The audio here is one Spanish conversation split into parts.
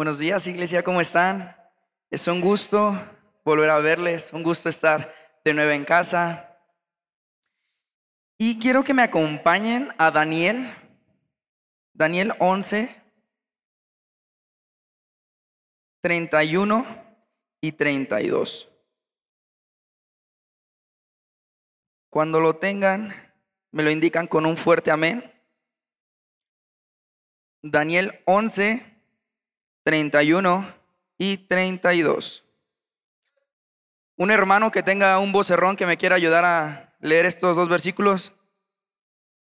Buenos días, iglesia, ¿cómo están? Es un gusto volver a verles, un gusto estar de nuevo en casa. Y quiero que me acompañen a Daniel, Daniel 11, 31 y 32. Cuando lo tengan, me lo indican con un fuerte amén. Daniel 11, 31 y 32. Un hermano que tenga un vocerrón que me quiera ayudar a leer estos dos versículos,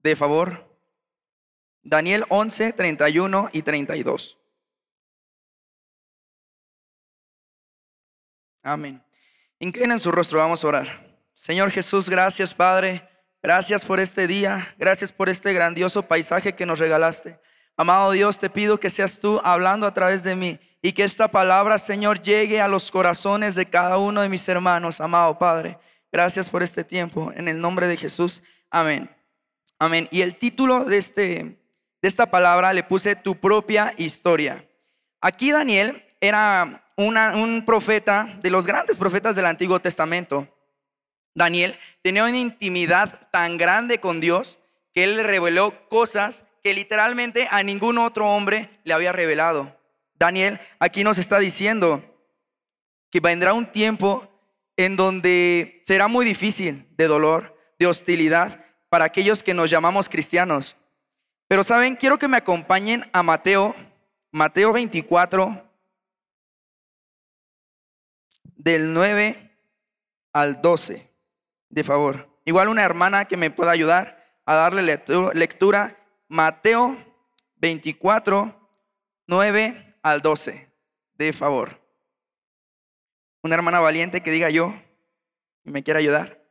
de favor. Daniel 11, 31 y 32. Amén. Inclinen su rostro, vamos a orar. Señor Jesús, gracias Padre. Gracias por este día. Gracias por este grandioso paisaje que nos regalaste. Amado Dios, te pido que seas tú hablando a través de mí y que esta palabra, Señor, llegue a los corazones de cada uno de mis hermanos, amado Padre. Gracias por este tiempo. En el nombre de Jesús. Amén. Amén. Y el título de, este, de esta palabra le puse tu propia historia. Aquí Daniel era un profeta de los grandes profetas del Antiguo Testamento. Daniel tenía una intimidad tan grande con Dios que él le reveló cosas que literalmente a ningún otro hombre le había revelado. Daniel aquí nos está diciendo que vendrá un tiempo en donde será muy difícil de dolor, de hostilidad para aquellos que nos llamamos cristianos. Pero saben, quiero que me acompañen a Mateo, Mateo 24, del 9 al 12, de favor. Igual una hermana que me pueda ayudar a darle lectura Mateo 24, 9 al 12. De favor. Una hermana valiente que diga yo y me quiera ayudar.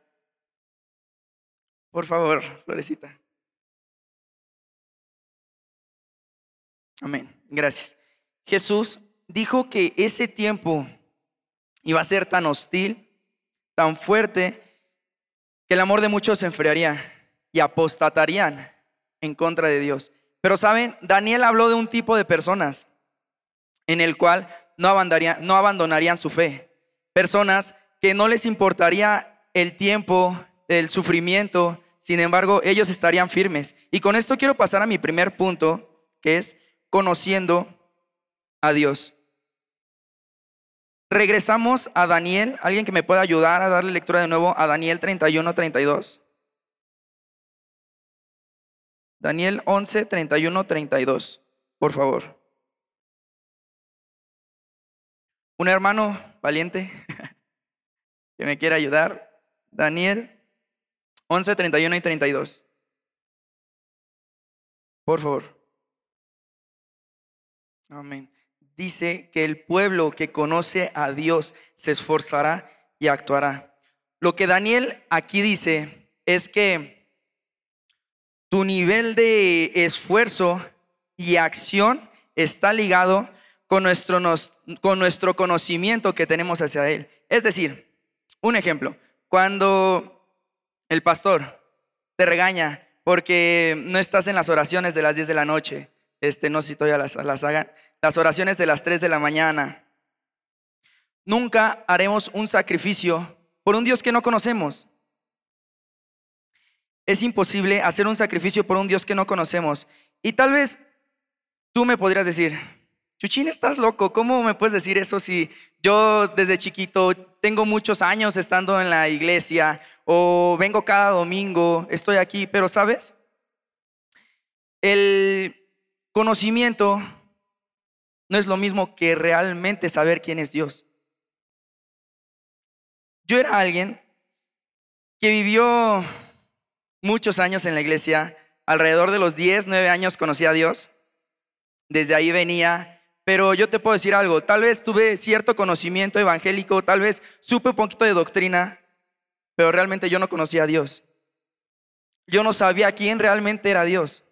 Por favor, Florecita. Amén. Gracias. Jesús dijo que ese tiempo iba a ser tan hostil, tan fuerte, que el amor de muchos se enfriaría y apostatarían en contra de Dios. Pero saben, Daniel habló de un tipo de personas en el cual no abandonarían, no abandonarían su fe. Personas que no les importaría el tiempo, el sufrimiento, sin embargo, ellos estarían firmes. Y con esto quiero pasar a mi primer punto, que es conociendo a Dios. Regresamos a Daniel. ¿Alguien que me pueda ayudar a darle lectura de nuevo a Daniel 31, 32? Daniel 11, 31, 32, por favor. Un hermano valiente que me quiera ayudar. Daniel 11, 31 y 32. Por favor. Amén. Dice que el pueblo que conoce a Dios se esforzará y actuará. Lo que Daniel aquí dice es que tu nivel de esfuerzo y acción está ligado con nuestro, con nuestro conocimiento que tenemos hacia Él. Es decir, un ejemplo, cuando el pastor te regaña porque no estás en las oraciones de las 10 de la noche, este, no sé si todavía las, las las oraciones de las 3 de la mañana, nunca haremos un sacrificio por un Dios que no conocemos. Es imposible hacer un sacrificio por un Dios que no conocemos. Y tal vez tú me podrías decir, Chuchín, estás loco, ¿cómo me puedes decir eso si yo desde chiquito tengo muchos años estando en la iglesia o vengo cada domingo, estoy aquí, pero sabes, el conocimiento no es lo mismo que realmente saber quién es Dios. Yo era alguien que vivió muchos años en la iglesia, alrededor de los 10, 9 años conocí a Dios, desde ahí venía, pero yo te puedo decir algo, tal vez tuve cierto conocimiento evangélico, tal vez supe un poquito de doctrina, pero realmente yo no conocía a Dios. Yo no sabía quién realmente era Dios.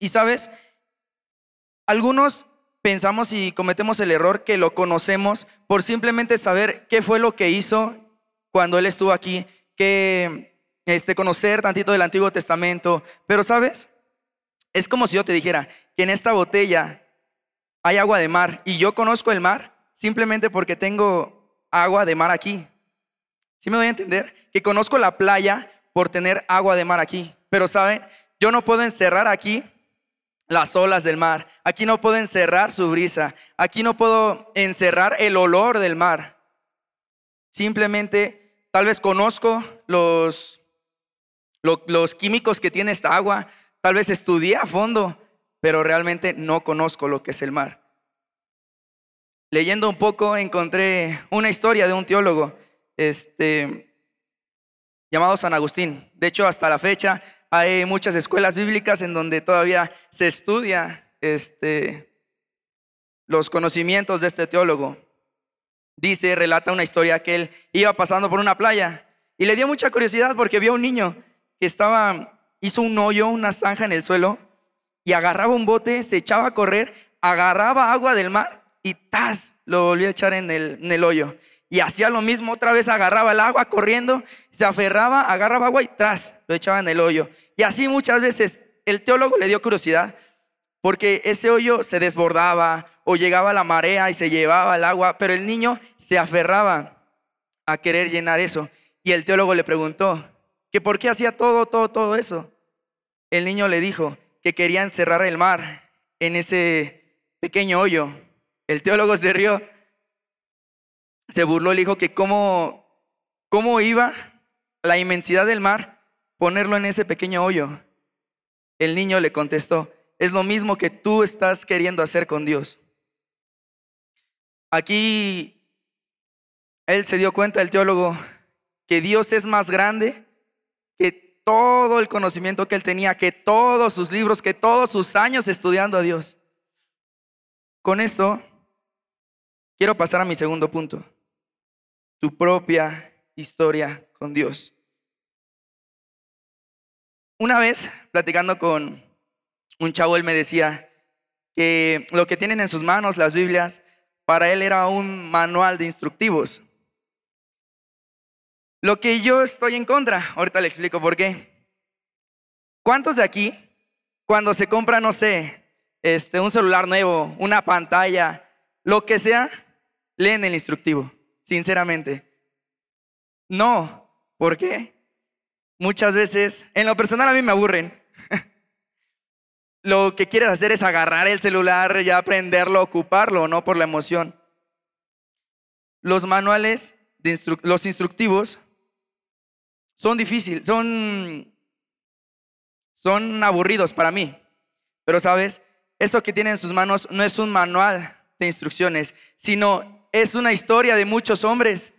Y sabes, algunos pensamos y cometemos el error que lo conocemos por simplemente saber qué fue lo que hizo cuando Él estuvo aquí, que este, conocer tantito del Antiguo Testamento, pero sabes, es como si yo te dijera que en esta botella hay agua de mar y yo conozco el mar simplemente porque tengo agua de mar aquí. ¿Sí me voy a entender? Que conozco la playa por tener agua de mar aquí. Pero saben, yo no puedo encerrar aquí las olas del mar. Aquí no puedo encerrar su brisa. Aquí no puedo encerrar el olor del mar. Simplemente, tal vez conozco los, los, químicos que tiene esta agua. Tal vez estudié a fondo, pero realmente no conozco lo que es el mar. Leyendo un poco encontré una historia de un teólogo este, llamado San Agustín. De hecho, hasta la fecha hay muchas escuelas bíblicas en donde todavía se estudia este, los conocimientos de este teólogo. Dice, relata una historia que él iba pasando por una playa y le dio mucha curiosidad porque vio a un niño que estaba, hizo un hoyo, una zanja en el suelo y agarraba un bote, se echaba a correr, agarraba agua del mar y ¡tas! lo volvía a echar en el, en el hoyo. Y hacía lo mismo, otra vez agarraba el agua corriendo, se aferraba, agarraba agua y tras, lo echaba en el hoyo. Y así muchas veces el teólogo le dio curiosidad porque ese hoyo se desbordaba o llegaba la marea y se llevaba el agua, pero el niño se aferraba a querer llenar eso. Y el teólogo le preguntó que por qué hacía todo, todo, todo eso. El niño le dijo que quería encerrar el mar en ese pequeño hoyo. El teólogo se rió se burló, le dijo que cómo, cómo iba la inmensidad del mar ponerlo en ese pequeño hoyo. El niño le contestó, es lo mismo que tú estás queriendo hacer con Dios. Aquí él se dio cuenta, el teólogo, que Dios es más grande que todo el conocimiento que él tenía, que todos sus libros, que todos sus años estudiando a Dios. Con esto, quiero pasar a mi segundo punto tu propia historia con Dios. Una vez, platicando con un chavo, él me decía que lo que tienen en sus manos, las Biblias, para él era un manual de instructivos. Lo que yo estoy en contra, ahorita le explico por qué. ¿Cuántos de aquí, cuando se compra, no sé, este, un celular nuevo, una pantalla, lo que sea, leen el instructivo? sinceramente. No, ¿por qué? Muchas veces, en lo personal a mí me aburren. lo que quieres hacer es agarrar el celular, ya aprenderlo, ocuparlo, no por la emoción. Los manuales, de los instructivos, son difíciles, son, son aburridos para mí. Pero sabes, eso que tiene en sus manos no es un manual de instrucciones, sino es una historia de muchos hombres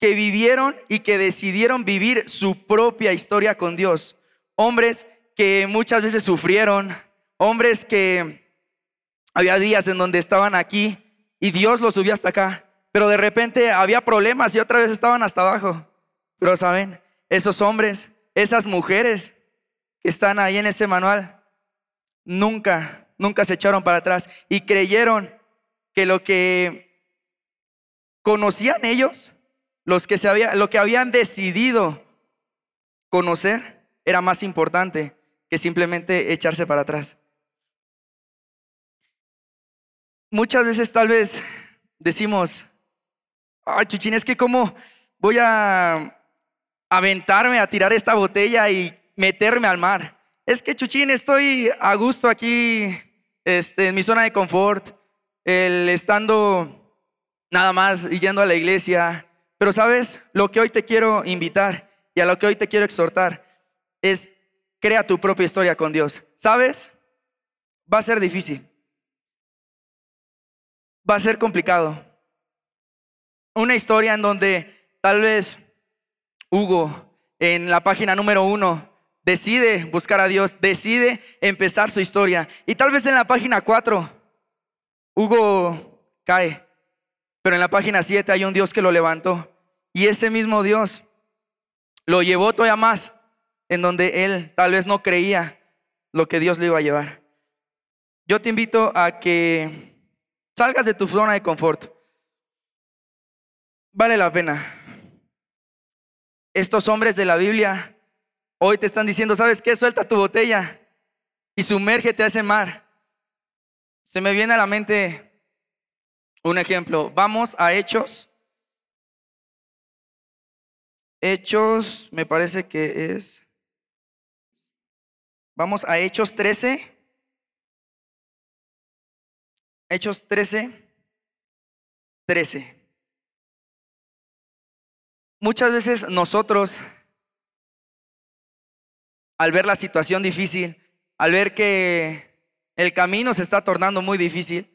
que vivieron y que decidieron vivir su propia historia con Dios. Hombres que muchas veces sufrieron, hombres que había días en donde estaban aquí y Dios los subió hasta acá, pero de repente había problemas y otra vez estaban hasta abajo. Pero saben, esos hombres, esas mujeres que están ahí en ese manual, nunca, nunca se echaron para atrás y creyeron que lo que ¿Conocían ellos? Los que se había, lo que habían decidido conocer era más importante que simplemente echarse para atrás. Muchas veces tal vez decimos, ay, Chuchín, es que cómo voy a aventarme a tirar esta botella y meterme al mar. Es que, Chuchín, estoy a gusto aquí este, en mi zona de confort, el estando nada más yendo a la iglesia. Pero sabes, lo que hoy te quiero invitar y a lo que hoy te quiero exhortar es crea tu propia historia con Dios. ¿Sabes? Va a ser difícil. Va a ser complicado. Una historia en donde tal vez Hugo en la página número uno decide buscar a Dios, decide empezar su historia. Y tal vez en la página cuatro Hugo cae pero en la página 7 hay un Dios que lo levantó. Y ese mismo Dios lo llevó todavía más en donde él tal vez no creía lo que Dios le iba a llevar. Yo te invito a que salgas de tu zona de confort. Vale la pena. Estos hombres de la Biblia hoy te están diciendo, ¿sabes qué? Suelta tu botella y sumérgete a ese mar. Se me viene a la mente un ejemplo. Vamos a Hechos. Hechos, me parece que es. Vamos a Hechos 13. Hechos 13. 13. Muchas veces nosotros, al ver la situación difícil, al ver que el camino se está tornando muy difícil,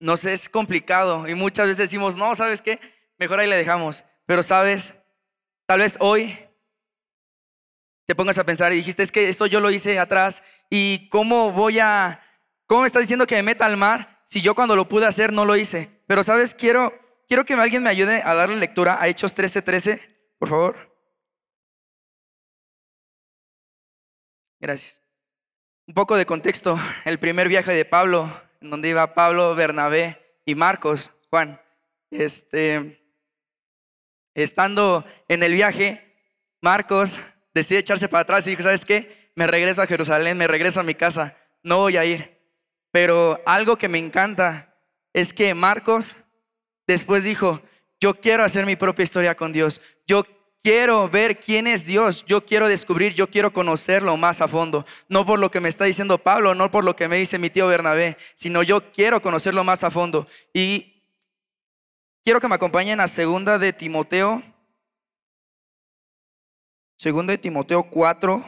nos es complicado y muchas veces decimos, no, ¿sabes qué? Mejor ahí le dejamos. Pero sabes, tal vez hoy te pongas a pensar y dijiste, es que esto yo lo hice atrás y cómo voy a, cómo me estás diciendo que me meta al mar si yo cuando lo pude hacer no lo hice. Pero sabes, quiero quiero que alguien me ayude a darle lectura a Hechos 13:13, por favor. Gracias. Un poco de contexto. El primer viaje de Pablo, en donde iba Pablo, Bernabé y Marcos, Juan. Este, estando en el viaje, Marcos decide echarse para atrás y dijo, ¿sabes qué? Me regreso a Jerusalén, me regreso a mi casa, no voy a ir. Pero algo que me encanta es que Marcos Después dijo, yo quiero hacer mi propia historia con Dios. Yo quiero ver quién es Dios. Yo quiero descubrir, yo quiero conocerlo más a fondo. No por lo que me está diciendo Pablo, no por lo que me dice mi tío Bernabé, sino yo quiero conocerlo más a fondo. Y quiero que me acompañen a segunda de Timoteo. Segunda de Timoteo 4.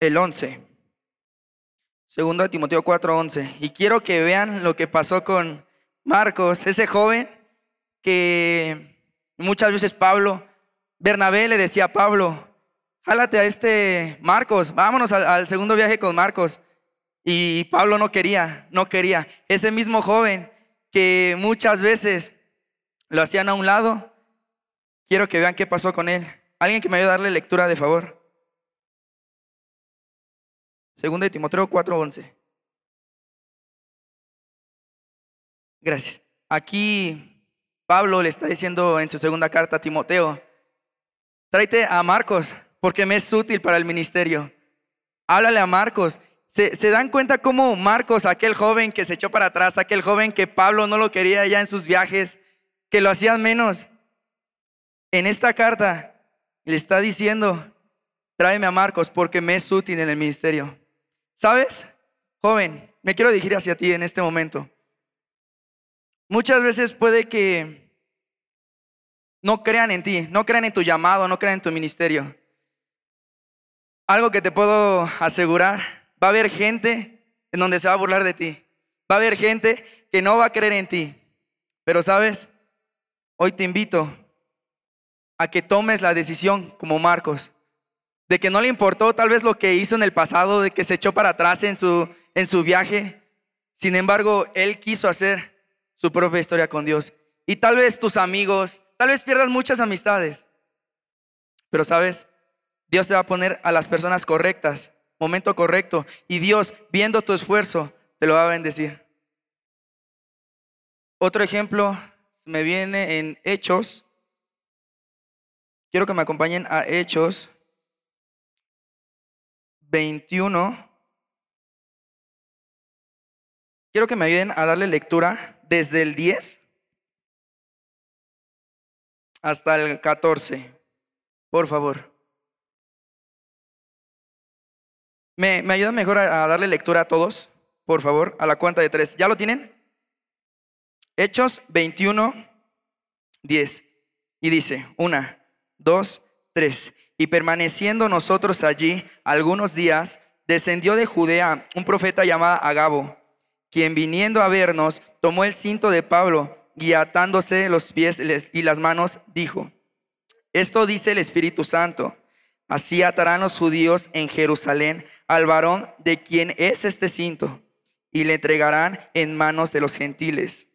El 11. Segundo de Timoteo 4:11. Y quiero que vean lo que pasó con Marcos, ese joven que muchas veces Pablo, Bernabé le decía a Pablo, jálate a este Marcos, vámonos al, al segundo viaje con Marcos. Y Pablo no quería, no quería. Ese mismo joven que muchas veces lo hacían a un lado, quiero que vean qué pasó con él. Alguien que me ayude a darle lectura de favor. Segunda de Timoteo 4:11. Gracias. Aquí Pablo le está diciendo en su segunda carta a Timoteo, tráete a Marcos porque me es útil para el ministerio. Háblale a Marcos. ¿Se, ¿Se, dan cuenta cómo Marcos, aquel joven que se echó para atrás, aquel joven que Pablo no lo quería ya en sus viajes, que lo hacían menos? En esta carta le está diciendo, tráeme a Marcos porque me es útil en el ministerio. ¿Sabes? Joven, me quiero dirigir hacia ti en este momento. Muchas veces puede que no crean en ti, no crean en tu llamado, no crean en tu ministerio. Algo que te puedo asegurar, va a haber gente en donde se va a burlar de ti. Va a haber gente que no va a creer en ti. Pero sabes, hoy te invito a que tomes la decisión como Marcos de que no le importó tal vez lo que hizo en el pasado, de que se echó para atrás en su, en su viaje. Sin embargo, él quiso hacer su propia historia con Dios. Y tal vez tus amigos, tal vez pierdas muchas amistades. Pero sabes, Dios te va a poner a las personas correctas, momento correcto. Y Dios, viendo tu esfuerzo, te lo va a bendecir. Otro ejemplo me viene en Hechos. Quiero que me acompañen a Hechos 21. Quiero que me ayuden a darle lectura desde el 10 hasta el 14. Por favor. ¿Me, me ayudan mejor a, a, darle lectura a todos? Por favor, a la cuenta de tres. ¿Ya lo tienen? Hechos 21, 10. Y dice, una, dos, tres. Y permaneciendo nosotros allí algunos días, descendió de Judea un profeta llamado Agabo, quien viniendo a vernos, tomó el cinto de Pablo y atándose los pies y las manos, dijo, esto dice el Espíritu Santo, así atarán los judíos en Jerusalén al varón de quien es este cinto, y le entregarán en manos de los gentiles.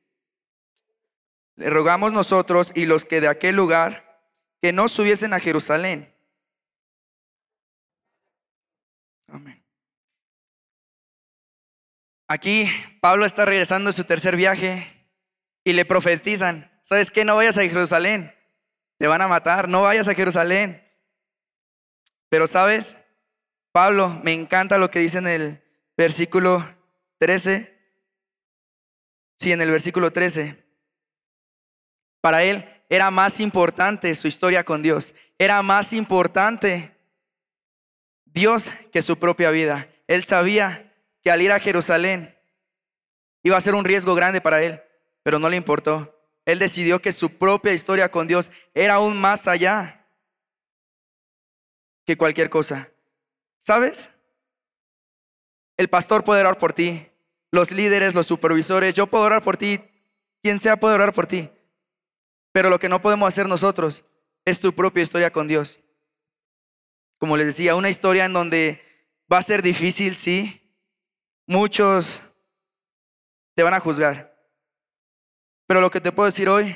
Le rogamos nosotros y los que de aquel lugar que no subiesen a Jerusalén Aquí Pablo está regresando de su tercer viaje y le profetizan, ¿sabes qué? No vayas a Jerusalén, te van a matar, no vayas a Jerusalén. Pero sabes, Pablo, me encanta lo que dice en el versículo 13. Sí, en el versículo 13. Para él era más importante su historia con Dios. Era más importante Dios que su propia vida. Él sabía que al ir a Jerusalén iba a ser un riesgo grande para él, pero no le importó. Él decidió que su propia historia con Dios era aún más allá que cualquier cosa. ¿Sabes? El pastor puede orar por ti, los líderes, los supervisores, yo puedo orar por ti, quien sea puede orar por ti. Pero lo que no podemos hacer nosotros es tu propia historia con Dios. Como les decía, una historia en donde va a ser difícil, sí. Muchos te van a juzgar. Pero lo que te puedo decir hoy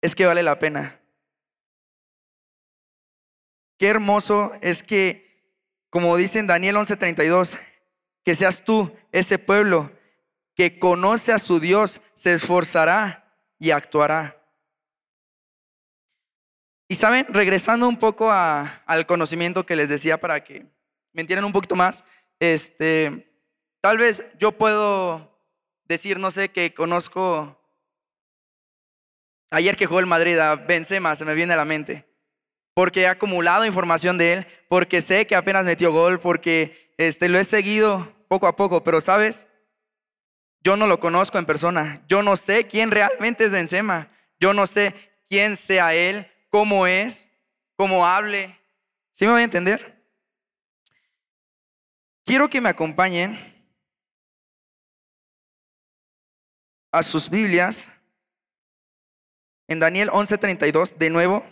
es que vale la pena. Qué hermoso es que, como dice en Daniel 11:32, que seas tú ese pueblo que conoce a su Dios, se esforzará y actuará. Y saben, regresando un poco al conocimiento que les decía para que me entiendan un poquito más, este, tal vez yo puedo decir, no sé, que conozco ayer que jugó el Madrid a Benzema, se me viene a la mente porque he acumulado información de él, porque sé que apenas metió gol, porque este, lo he seguido poco a poco, pero sabes, yo no lo conozco en persona, yo no sé quién realmente es Benzema, yo no sé quién sea él, cómo es, cómo hable. ¿Sí me voy a entender? Quiero que me acompañen a sus Biblias en Daniel 11:32, de nuevo.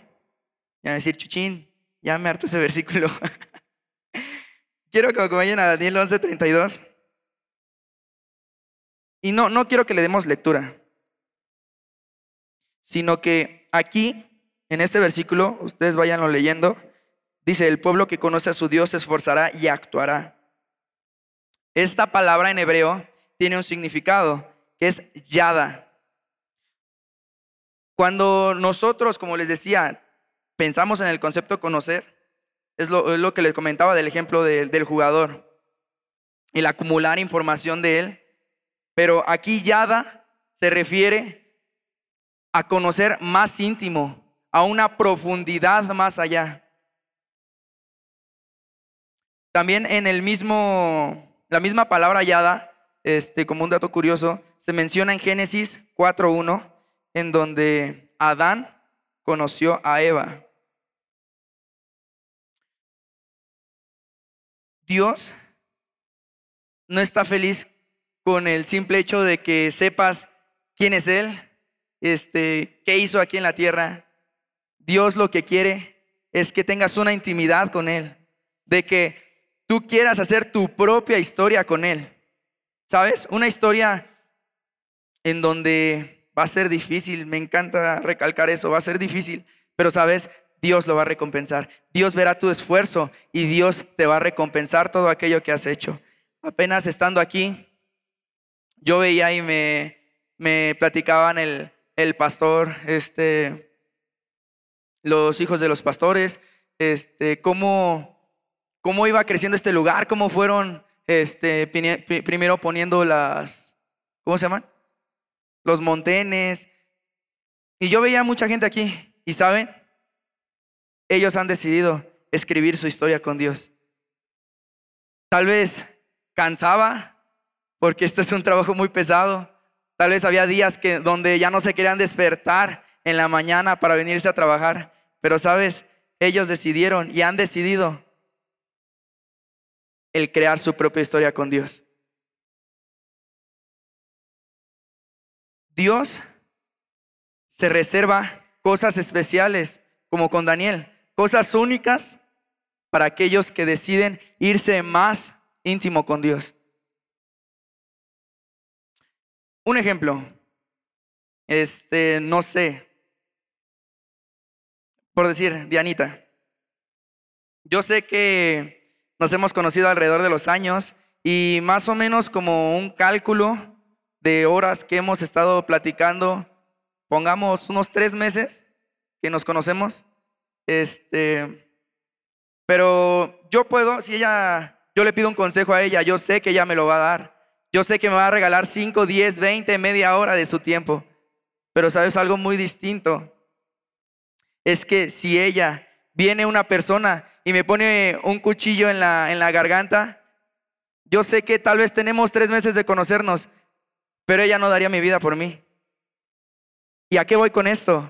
Ya decir, chuchín, ya me harto ese versículo. quiero que me acompañen a Daniel 11:32. Y no, no quiero que le demos lectura, sino que aquí, en este versículo, ustedes vayanlo leyendo, dice, el pueblo que conoce a su Dios se esforzará y actuará. Esta palabra en hebreo tiene un significado, que es yada. Cuando nosotros, como les decía, pensamos en el concepto conocer, es lo, que les comentaba del ejemplo del jugador, el acumular información de él, pero aquí Yada se refiere a conocer más íntimo, a una profundidad más allá. También en el mismo, la misma palabra Yada, este, como un dato curioso, se menciona en Génesis 4.1, en donde Adán conoció a Eva. Dios no está feliz con el simple hecho de que sepas quién es Él, este, qué hizo aquí en la tierra. Dios lo que quiere es que tengas una intimidad con Él, de que tú quieras hacer tu propia historia con Él. ¿Sabes? Una historia en donde va a ser difícil, me encanta recalcar eso, va a ser difícil, pero sabes, Dios lo va a recompensar. Dios verá tu esfuerzo y Dios te va a recompensar todo aquello que has hecho. Apenas estando aquí, yo veía y me, me platicaban el, el pastor, este, los hijos de los pastores, este, cómo, cómo iba creciendo este lugar, cómo fueron este, primero poniendo las, ¿cómo se llaman? Los montenes. Y yo veía mucha gente aquí, y saben, ellos han decidido escribir su historia con Dios. Tal vez cansaba, porque este es un trabajo muy pesado. Tal vez había días que, donde ya no se querían despertar en la mañana para venirse a trabajar. Pero sabes, ellos decidieron y han decidido el crear su propia historia con Dios. Dios se reserva cosas especiales, como con Daniel. Cosas únicas para aquellos que deciden irse más íntimo con Dios. Un ejemplo, este, no sé, por decir, Dianita, yo sé que nos hemos conocido alrededor de los años y más o menos como un cálculo de horas que hemos estado platicando, pongamos unos tres meses que nos conocemos, este, Pero yo puedo, si ella, yo le pido un consejo a ella, yo sé que ella me lo va a dar. Yo sé que me va a regalar 5, 10, 20, media hora de su tiempo. Pero sabes algo muy distinto. Es que si ella viene una persona y me pone un cuchillo en la, en la garganta, yo sé que tal vez tenemos tres meses de conocernos, pero ella no daría mi vida por mí. ¿Y a qué voy con esto?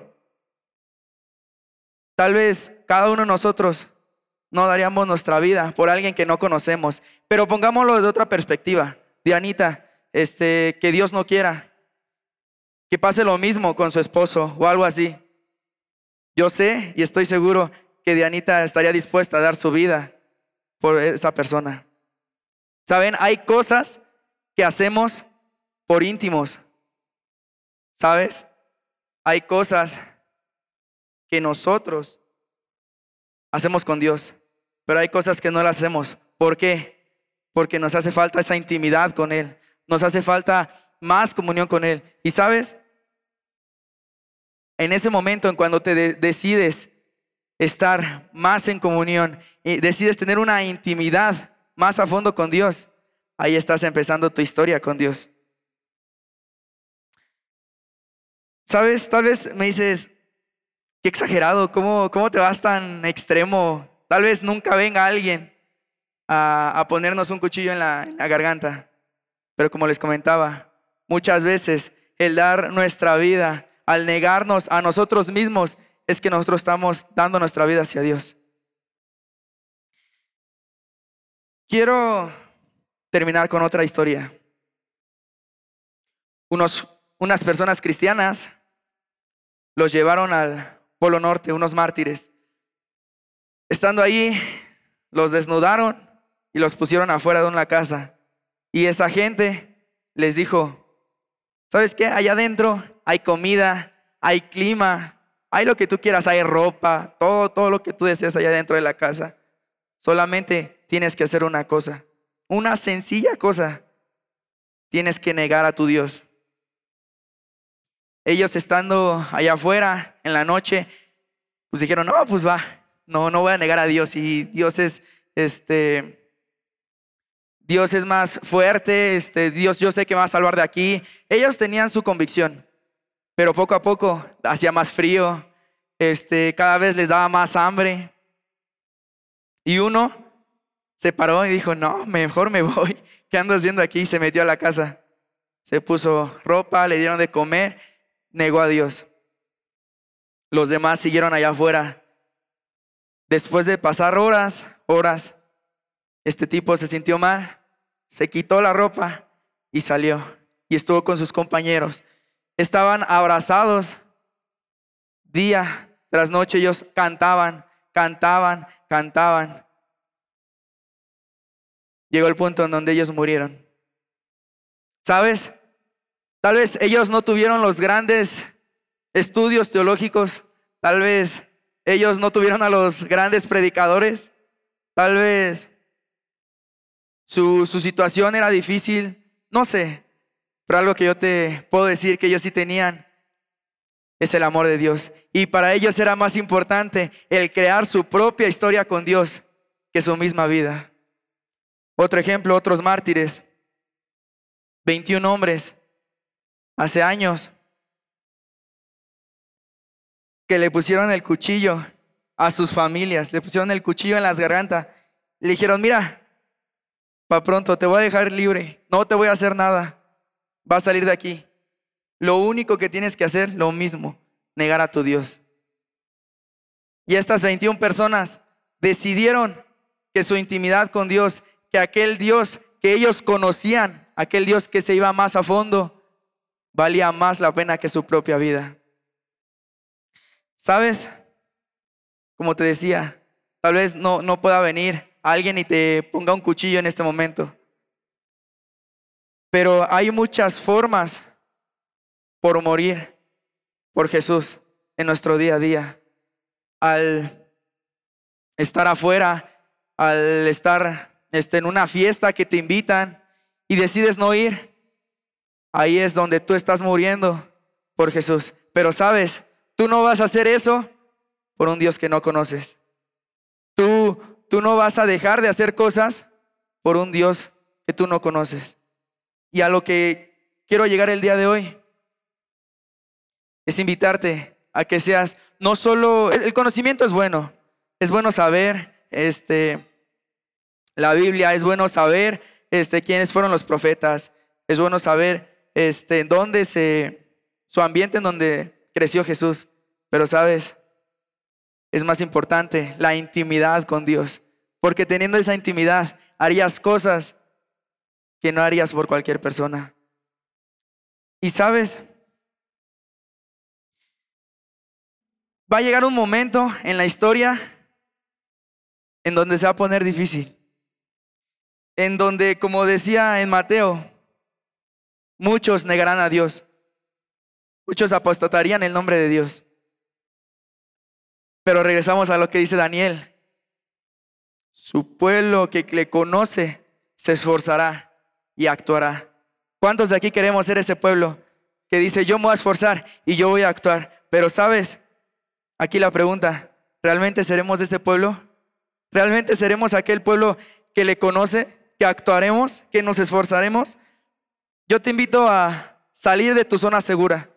Tal vez cada uno de nosotros no daríamos nuestra vida por alguien que no conocemos, pero pongámoslo de otra perspectiva. Dianita, este, que Dios no quiera que pase lo mismo con su esposo o algo así. Yo sé y estoy seguro que Dianita estaría dispuesta a dar su vida por esa persona. Saben, hay cosas que hacemos por íntimos. ¿Sabes? Hay cosas que nosotros hacemos con Dios, pero hay cosas que no las hacemos. ¿Por qué? Porque nos hace falta esa intimidad con Él, nos hace falta más comunión con Él. Y sabes, en ese momento en cuando te decides estar más en comunión y decides tener una intimidad más a fondo con Dios, ahí estás empezando tu historia con Dios. ¿Sabes? Tal vez me dices, qué exagerado, ¿cómo, cómo te vas tan extremo? Tal vez nunca venga alguien a, ponernos un cuchillo en la, en la garganta. Pero como les comentaba, muchas veces el dar nuestra vida, al negarnos a nosotros mismos, es que nosotros estamos dando nuestra vida hacia Dios. Quiero terminar con otra historia. Unos, unas personas cristianas los llevaron al Polo Norte, unos mártires. Estando ahí, los desnudaron y los pusieron afuera de una casa. Y esa gente les dijo, ¿sabes qué? Allá adentro hay comida, hay clima, hay lo que tú quieras, hay ropa, todo, todo lo que tú deseas allá dentro de la casa. Solamente tienes que hacer una cosa, una sencilla cosa. Tienes que negar a tu Dios. Ellos estando allá afuera en la noche, pues dijeron, no, pues va, no, no voy a negar a Dios. Y Dios es, este, Dios es más fuerte, este, Dios yo sé que me va a salvar de aquí. Ellos tenían su convicción. Pero poco a poco hacía más frío, este, cada vez les daba más hambre. Y uno se paró y dijo, no, mejor me voy. ¿Qué ando haciendo aquí? Se metió a la casa. Se puso ropa, le dieron de comer, negó a Dios. Los demás siguieron allá afuera. Después de pasar horas, horas, este tipo se sintió mal, se quitó la ropa y salió. Y estuvo con sus compañeros estaban abrazados día tras noche. Ellos cantaban, cantaban, cantaban. Llegó el punto en donde ellos murieron. ¿Sabes? Tal vez ellos no tuvieron los grandes estudios teológicos. Tal vez ellos no tuvieron a los grandes predicadores. Tal vez su, su situación era difícil. No sé. Pero algo que yo te puedo decir que ellos sí tenían es el amor de Dios. Y para ellos era más importante el crear su propia historia con Dios que su misma vida. Otro ejemplo, otros mártires. 21 hombres hace años que le pusieron el cuchillo a sus familias, le pusieron el cuchillo en las gargantas. Le dijeron, mira, para pronto te voy a dejar libre, no te voy a hacer nada va a salir de aquí. Lo único que tienes que hacer, lo mismo, negar a tu Dios. Y estas 21 personas decidieron que su intimidad con Dios, que aquel Dios que ellos conocían, aquel Dios que se iba más a fondo, valía más la pena que su propia vida. ¿Sabes? Como te decía, tal vez no, no pueda venir alguien y te ponga un cuchillo en este momento. Pero hay muchas formas por morir por Jesús en nuestro día a día. Al estar afuera, al estar este, en una fiesta que te invitan y decides no ir, ahí es donde tú estás muriendo por Jesús. Pero sabes, tú no vas a hacer eso por un Dios que no conoces. Tú, tú no vas a dejar de hacer cosas por un Dios que tú no conoces. Y a lo que quiero llegar el día de hoy es invitarte a que seas no solo el conocimiento es bueno, es bueno saber este la Biblia, es bueno saber este quiénes fueron los profetas, es bueno saber este dónde se su ambiente en donde creció Jesús, pero sabes, es más importante la intimidad con Dios, porque teniendo esa intimidad harías cosas que no harías por cualquier persona. Y sabes, va a llegar un momento en la historia en donde se va a poner difícil. En donde, como decía en Mateo, muchos negarán a Dios. Muchos apostatarían el nombre de Dios. Pero regresamos a lo que dice Daniel. Su pueblo que le conoce se esforzará y actuará. ¿Cuántos de aquí queremos ser ese pueblo que dice, yo me voy a esforzar y yo voy a actuar? Pero sabes, aquí la pregunta, ¿realmente seremos ese pueblo? ¿Realmente seremos aquel pueblo que le conoce, que actuaremos, que nos esforzaremos? Yo te invito a salir de tu zona segura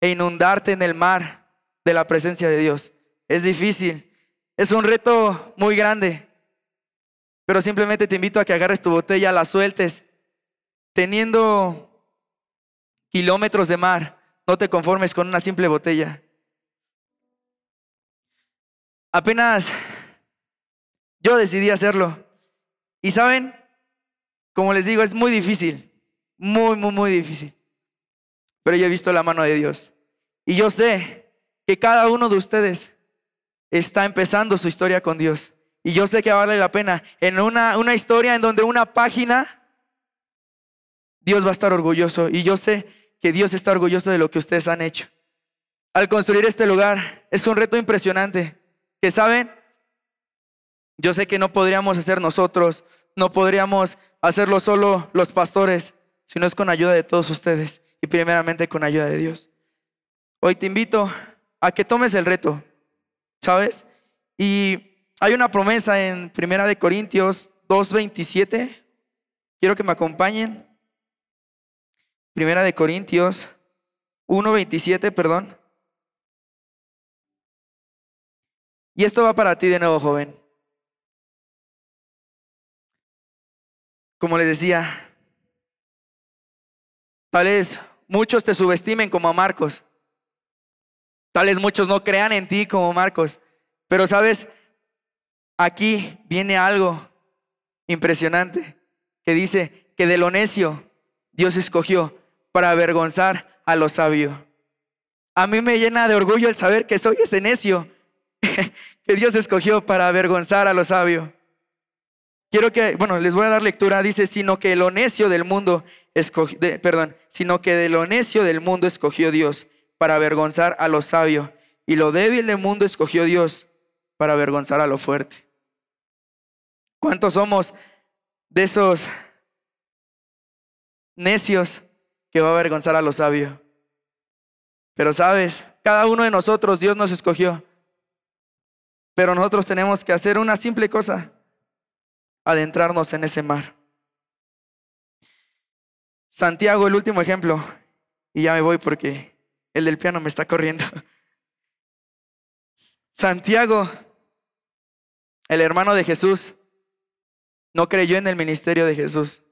e inundarte en el mar de la presencia de Dios. Es difícil, es un reto muy grande, pero simplemente te invito a que agarres tu botella, la sueltes, teniendo kilómetros de mar, no te conformes con una simple botella. Apenas yo decidí hacerlo. Y saben, como les digo, es muy difícil, muy, muy, muy difícil. Pero yo he visto la mano de Dios. Y yo sé que cada uno de ustedes está empezando su historia con Dios. Y yo sé que vale la pena. En una, una historia en donde una página, Dios va a estar orgulloso. Y yo sé que Dios está orgulloso de lo que ustedes han hecho. Al construir este lugar, es un reto impresionante. Que saben, yo sé que no podríamos hacer nosotros, no podríamos hacerlo solo los pastores, sino es con ayuda de todos ustedes y primeramente con ayuda de Dios. Hoy te invito a que tomes el reto, ¿sabes? Y hay una promesa en Primera de Corintios 2:27. Quiero que me acompañen. Primera de Corintios 1:27, perdón. Y esto va para ti de nuevo, joven. Como les decía, tal vez muchos te subestimen como a Marcos. Tal vez muchos no crean en ti como Marcos. Pero sabes, aquí viene algo impresionante que dice que de lo necio Dios escogió para avergonzar a lo sabio. A mí me llena de orgullo el saber que soy ese necio que Dios escogió para avergonzar a lo sabio. Quiero que, bueno, les voy a dar lectura. Dice, sino que lo necio del mundo escogió, perdón, sino que de lo necio del mundo escogió Dios para avergonzar a lo sabio. Y lo débil del mundo escogió Dios para avergonzar a lo fuerte. ¿Cuántos somos de esos necios que va a avergonzar a lo sabio? Pero sabes, cada uno de nosotros Dios nos escogió. Pero nosotros tenemos que hacer una simple cosa adentrarnos en ese mar. Santiago, el último ejemplo, y ya me voy porque el del piano me está corriendo. Santiago, el hermano de Jesús, no creyó en el ministerio de Jesús.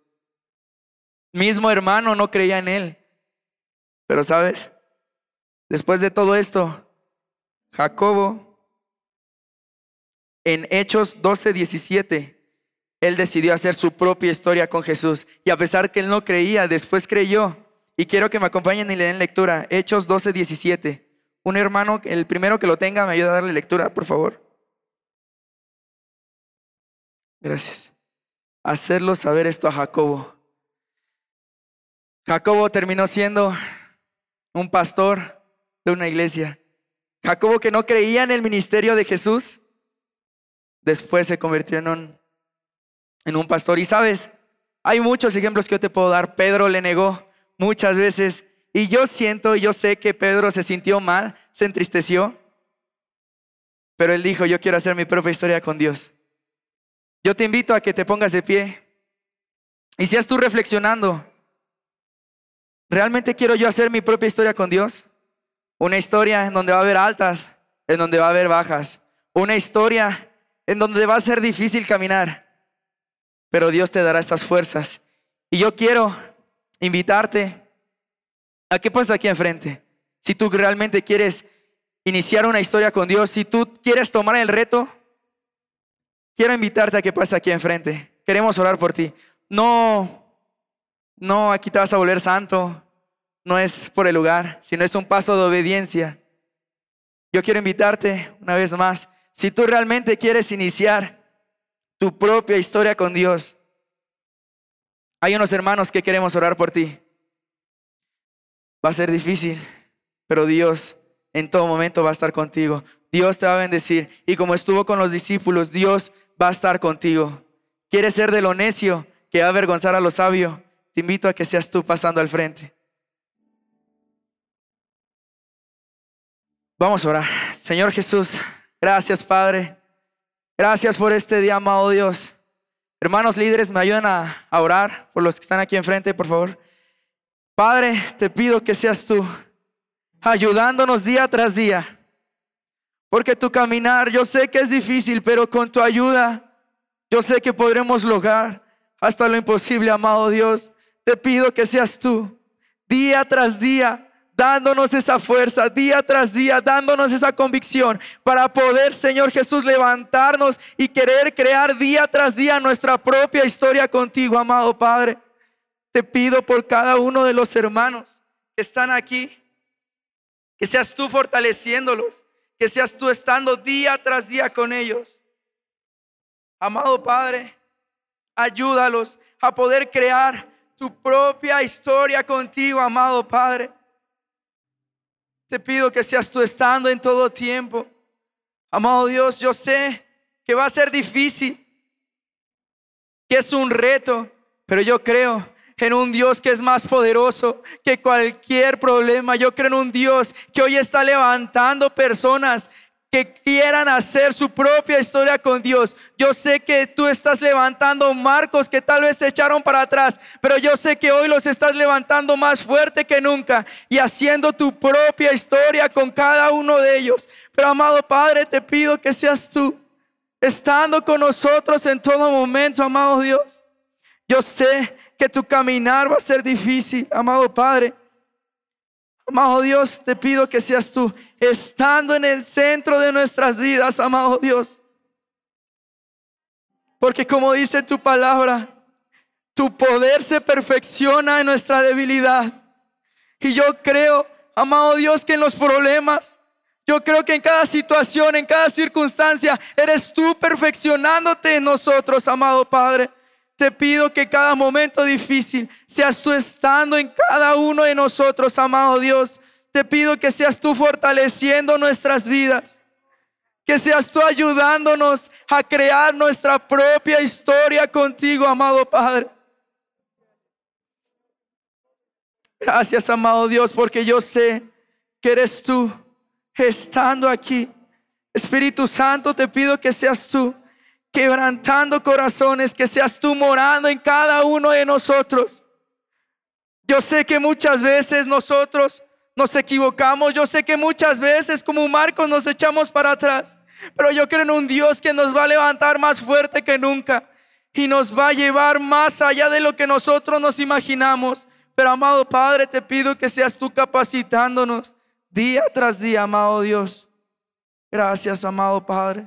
Mismo hermano no creía en él. Pero sabes, después de todo esto, Jacobo, en Hechos 12, 17, él decidió hacer su propia historia con Jesús. Y a pesar que él no creía, después creyó. Y quiero que me acompañen y le den lectura. Hechos 12, 17. Un hermano, el primero que lo tenga, me ayuda a darle lectura, por favor. Gracias. Hacerlo saber esto a Jacobo. Jacobo terminó siendo un pastor de una iglesia. Jacobo que no creía en el ministerio de Jesús, después se convirtió en un en un pastor. Y sabes, hay muchos ejemplos que yo te puedo dar. Pedro le negó muchas veces. Y yo siento, yo sé que Pedro se sintió mal, se entristeció. Pero él dijo, yo quiero hacer mi propia historia con Dios. Yo te invito a que te pongas de pie y seas tú reflexionando. ¿Realmente quiero yo hacer mi propia historia con Dios? Una historia en donde va a haber altas, en donde va a haber bajas. Una historia en donde va a ser difícil caminar. Pero Dios te dará esas fuerzas. Y yo quiero invitarte a qué pasa aquí enfrente. Si tú realmente quieres iniciar una historia con Dios, si tú quieres tomar el reto, quiero invitarte a que pase aquí enfrente. Queremos orar por ti. No, no, aquí te vas a volver santo. No es por el lugar, sino es un paso de obediencia. Yo quiero invitarte una vez más. Si tú realmente quieres iniciar tu propia historia con Dios, hay unos hermanos que queremos orar por ti. Va a ser difícil, pero Dios en todo momento va a estar contigo. Dios te va a bendecir. Y como estuvo con los discípulos, Dios va a estar contigo. ¿Quieres ser de lo necio que va a avergonzar a lo sabio? Te invito a que seas tú pasando al frente. Vamos a orar. Señor Jesús, gracias Padre. Gracias por este día, amado Dios. Hermanos líderes, me ayudan a, a orar por los que están aquí enfrente, por favor. Padre, te pido que seas tú ayudándonos día tras día. Porque tu caminar, yo sé que es difícil, pero con tu ayuda, yo sé que podremos lograr hasta lo imposible, amado Dios. Te pido que seas tú, día tras día, dándonos esa fuerza, día tras día, dándonos esa convicción para poder, Señor Jesús, levantarnos y querer crear día tras día nuestra propia historia contigo, amado Padre. Te pido por cada uno de los hermanos que están aquí que seas tú fortaleciéndolos, que seas tú estando día tras día con ellos. Amado Padre, ayúdalos a poder crear tu propia historia contigo, amado Padre. Te pido que seas tú estando en todo tiempo. Amado Dios, yo sé que va a ser difícil, que es un reto, pero yo creo en un Dios que es más poderoso que cualquier problema. Yo creo en un Dios que hoy está levantando personas que quieran hacer su propia historia con Dios. Yo sé que tú estás levantando marcos que tal vez se echaron para atrás, pero yo sé que hoy los estás levantando más fuerte que nunca y haciendo tu propia historia con cada uno de ellos. Pero amado Padre, te pido que seas tú, estando con nosotros en todo momento, amado Dios. Yo sé que tu caminar va a ser difícil, amado Padre. Amado Dios, te pido que seas tú estando en el centro de nuestras vidas, amado Dios. Porque como dice tu palabra, tu poder se perfecciona en nuestra debilidad. Y yo creo, amado Dios, que en los problemas, yo creo que en cada situación, en cada circunstancia, eres tú perfeccionándote en nosotros, amado Padre. Te pido que cada momento difícil seas tú estando en cada uno de nosotros, amado Dios. Te pido que seas tú fortaleciendo nuestras vidas. Que seas tú ayudándonos a crear nuestra propia historia contigo, amado Padre. Gracias, amado Dios, porque yo sé que eres tú estando aquí. Espíritu Santo, te pido que seas tú quebrantando corazones, que seas tú morando en cada uno de nosotros. Yo sé que muchas veces nosotros nos equivocamos, yo sé que muchas veces como Marcos nos echamos para atrás, pero yo creo en un Dios que nos va a levantar más fuerte que nunca y nos va a llevar más allá de lo que nosotros nos imaginamos. Pero amado Padre, te pido que seas tú capacitándonos día tras día, amado Dios. Gracias, amado Padre.